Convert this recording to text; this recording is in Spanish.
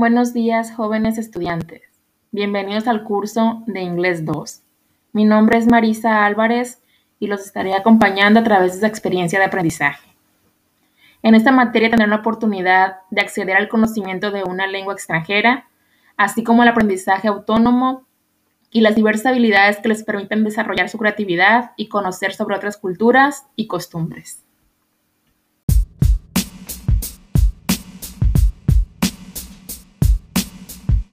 Buenos días, jóvenes estudiantes. Bienvenidos al curso de Inglés 2. Mi nombre es Marisa Álvarez y los estaré acompañando a través de esta experiencia de aprendizaje. En esta materia tendrán la oportunidad de acceder al conocimiento de una lengua extranjera, así como el aprendizaje autónomo y las diversas habilidades que les permiten desarrollar su creatividad y conocer sobre otras culturas y costumbres.